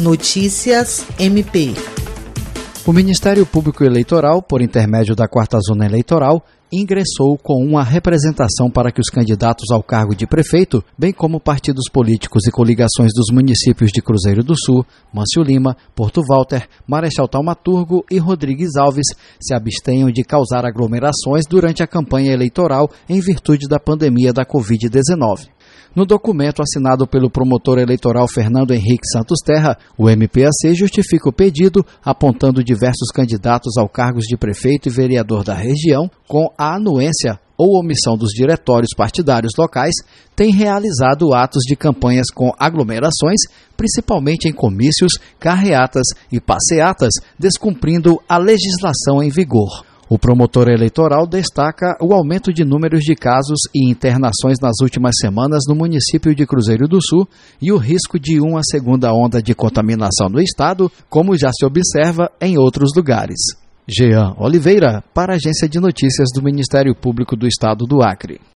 Notícias MP. O Ministério Público Eleitoral, por intermédio da Quarta Zona Eleitoral, ingressou com uma representação para que os candidatos ao cargo de prefeito, bem como partidos políticos e coligações dos municípios de Cruzeiro do Sul, Mâncio Lima, Porto Walter, Marechal Taumaturgo e Rodrigues Alves, se abstenham de causar aglomerações durante a campanha eleitoral em virtude da pandemia da Covid-19. No documento assinado pelo promotor eleitoral Fernando Henrique Santos Terra, o MPAC justifica o pedido, apontando diversos candidatos ao cargos de prefeito e vereador da região, com a anuência ou omissão dos diretórios partidários locais, têm realizado atos de campanhas com aglomerações, principalmente em comícios, carreatas e passeatas, descumprindo a legislação em vigor. O promotor eleitoral destaca o aumento de números de casos e internações nas últimas semanas no município de Cruzeiro do Sul e o risco de uma segunda onda de contaminação no estado, como já se observa em outros lugares. Jean Oliveira, para a Agência de Notícias do Ministério Público do Estado do Acre.